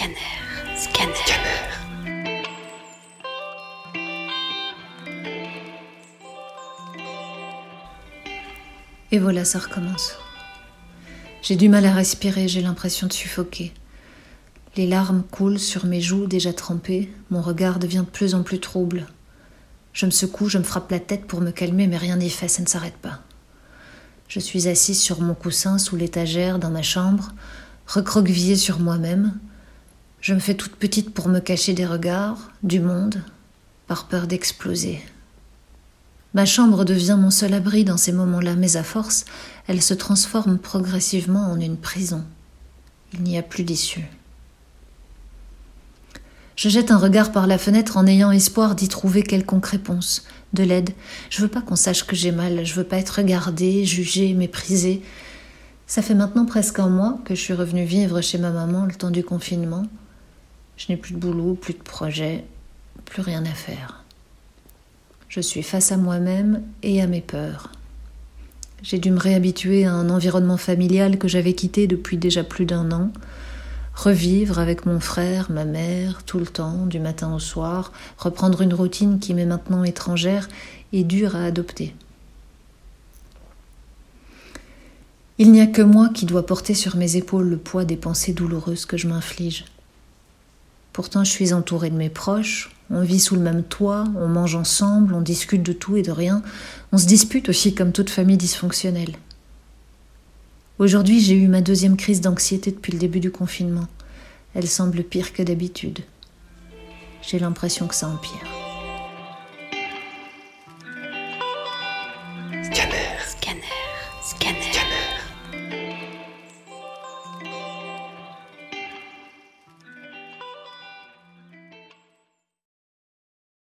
Scanner. Et voilà, ça recommence. J'ai du mal à respirer, j'ai l'impression de suffoquer. Les larmes coulent sur mes joues déjà trempées, mon regard devient de plus en plus trouble. Je me secoue, je me frappe la tête pour me calmer, mais rien n'y fait, ça ne s'arrête pas. Je suis assise sur mon coussin sous l'étagère dans ma chambre, recroquevillée sur moi-même. Je me fais toute petite pour me cacher des regards, du monde, par peur d'exploser. Ma chambre devient mon seul abri dans ces moments-là, mais à force, elle se transforme progressivement en une prison. Il n'y a plus d'issue. Je jette un regard par la fenêtre en ayant espoir d'y trouver quelconque réponse, de l'aide. Je veux pas qu'on sache que j'ai mal, je veux pas être regardée, jugée, méprisée. Ça fait maintenant presque un mois que je suis revenue vivre chez ma maman le temps du confinement. Je n'ai plus de boulot, plus de projet, plus rien à faire. Je suis face à moi-même et à mes peurs. J'ai dû me réhabituer à un environnement familial que j'avais quitté depuis déjà plus d'un an, revivre avec mon frère, ma mère, tout le temps, du matin au soir, reprendre une routine qui m'est maintenant étrangère et dure à adopter. Il n'y a que moi qui dois porter sur mes épaules le poids des pensées douloureuses que je m'inflige. Pourtant, je suis entourée de mes proches, on vit sous le même toit, on mange ensemble, on discute de tout et de rien, on se dispute aussi comme toute famille dysfonctionnelle. Aujourd'hui, j'ai eu ma deuxième crise d'anxiété depuis le début du confinement. Elle semble pire que d'habitude. J'ai l'impression que ça empire.